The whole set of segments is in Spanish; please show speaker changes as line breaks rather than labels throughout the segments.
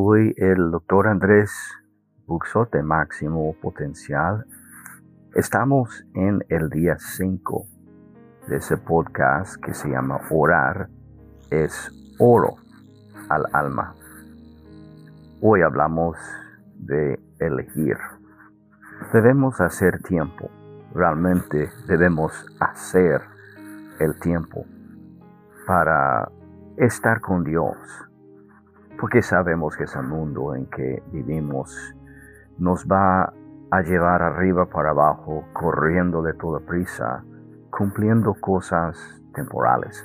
Soy el doctor Andrés Buxote Máximo Potencial. Estamos en el día 5 de ese podcast que se llama Orar es oro al alma. Hoy hablamos de elegir. Debemos hacer tiempo. Realmente debemos hacer el tiempo para estar con Dios. Porque sabemos que ese mundo en que vivimos nos va a llevar arriba para abajo, corriendo de toda prisa, cumpliendo cosas temporales.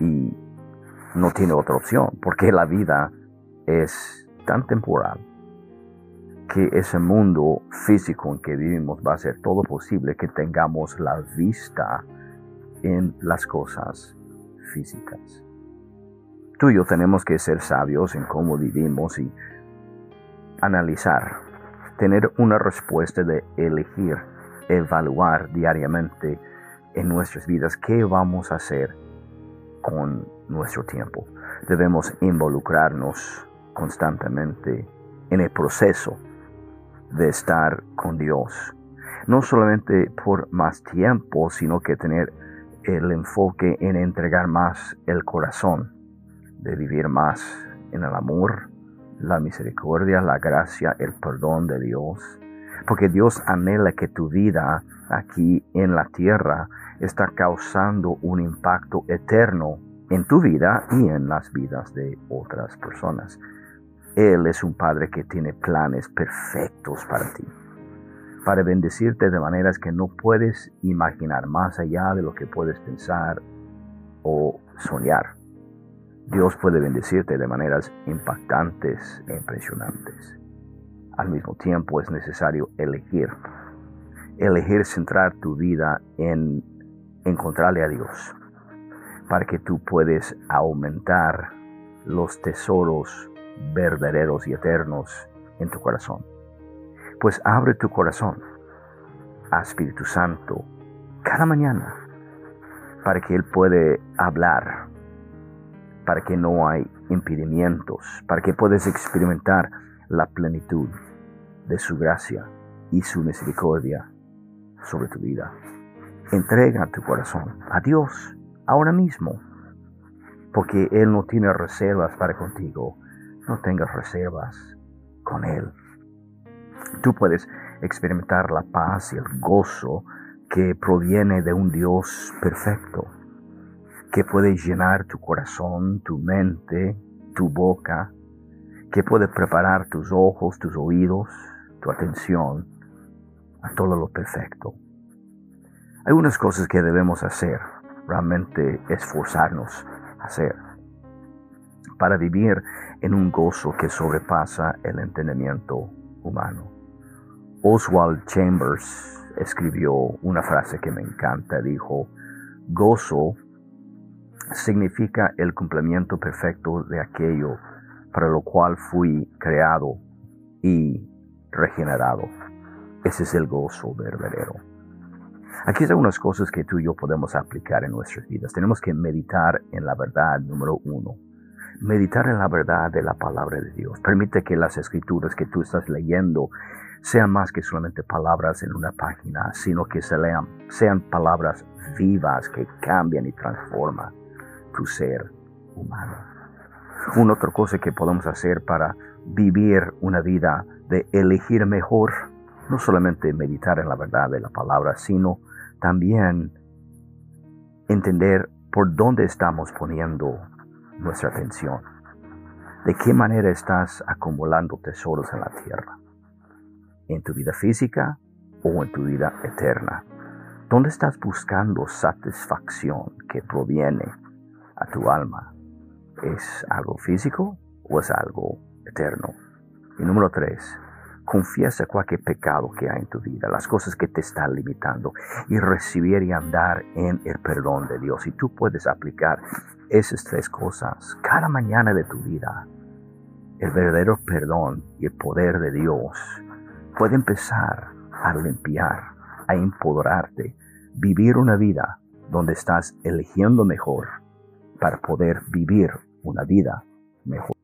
Y no tiene otra opción, porque la vida es tan temporal que ese mundo físico en que vivimos va a ser todo posible que tengamos la vista en las cosas físicas. Tú y yo tenemos que ser sabios en cómo vivimos y analizar, tener una respuesta de elegir, evaluar diariamente en nuestras vidas qué vamos a hacer con nuestro tiempo. Debemos involucrarnos constantemente en el proceso de estar con Dios. No solamente por más tiempo, sino que tener el enfoque en entregar más el corazón, de vivir más en el amor, la misericordia, la gracia, el perdón de Dios. Porque Dios anhela que tu vida aquí en la tierra está causando un impacto eterno en tu vida y en las vidas de otras personas. Él es un Padre que tiene planes perfectos para ti, para bendecirte de maneras que no puedes imaginar, más allá de lo que puedes pensar o soñar. Dios puede bendecirte de maneras impactantes e impresionantes. Al mismo tiempo es necesario elegir. Elegir centrar tu vida en encontrarle a Dios para que tú puedes aumentar los tesoros verdaderos y eternos en tu corazón. Pues abre tu corazón a Espíritu Santo cada mañana para que Él puede hablar, para que no hay impedimentos, para que puedas experimentar la plenitud de su gracia y su misericordia sobre tu vida. Entrega tu corazón a Dios ahora mismo, porque Él no tiene reservas para contigo. No tengas reservas con Él. Tú puedes experimentar la paz y el gozo que proviene de un Dios perfecto, que puede llenar tu corazón, tu mente, tu boca, que puede preparar tus ojos, tus oídos, tu atención a todo lo perfecto. Hay unas cosas que debemos hacer realmente esforzarnos a hacer para vivir en un gozo que sobrepasa el entendimiento humano. Oswald Chambers escribió una frase que me encanta, dijo, gozo significa el cumplimiento perfecto de aquello para lo cual fui creado y regenerado. Ese es el gozo verdadero. Aquí hay algunas cosas que tú y yo podemos aplicar en nuestras vidas. Tenemos que meditar en la verdad, número uno. Meditar en la verdad de la palabra de Dios. Permite que las escrituras que tú estás leyendo sean más que solamente palabras en una página, sino que se lean, sean palabras vivas que cambian y transforman tu ser humano. Una otra cosa que podemos hacer para vivir una vida de elegir mejor no solamente meditar en la verdad de la palabra, sino también entender por dónde estamos poniendo nuestra atención. ¿De qué manera estás acumulando tesoros en la tierra? ¿En tu vida física o en tu vida eterna? ¿Dónde estás buscando satisfacción que proviene a tu alma? ¿Es algo físico o es algo eterno? Y número tres, Confiesa cualquier pecado que hay en tu vida, las cosas que te están limitando y recibir y andar en el perdón de Dios. Y tú puedes aplicar esas tres cosas cada mañana de tu vida. El verdadero perdón y el poder de Dios puede empezar a limpiar, a empoderarte, vivir una vida donde estás eligiendo mejor para poder vivir una vida mejor.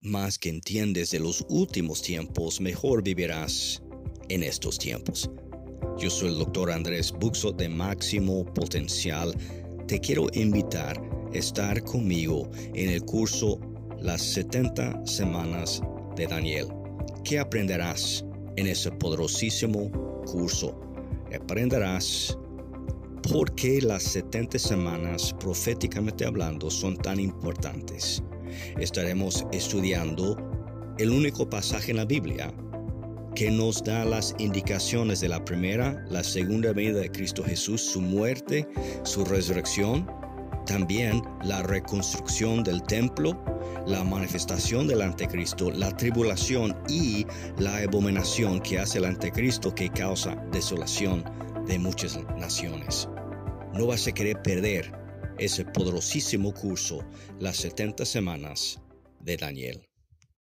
Más que entiendes de los últimos tiempos, mejor vivirás en estos tiempos. Yo soy el doctor Andrés Buxo de Máximo Potencial. Te quiero invitar a estar conmigo en el curso Las 70 Semanas de Daniel ¿Qué aprenderás en ese poderosísimo curso? Aprenderás por qué las 70 semanas, proféticamente hablando, son tan importantes. Estaremos estudiando el único pasaje en la Biblia que nos da las indicaciones de la primera, la segunda venida de Cristo Jesús, su muerte, su resurrección, también la reconstrucción del templo, la manifestación del anticristo, la tribulación y la abominación que hace el anticristo que causa desolación de muchas naciones. No vas a querer perder ese poderosísimo curso, las 70 semanas de Daniel.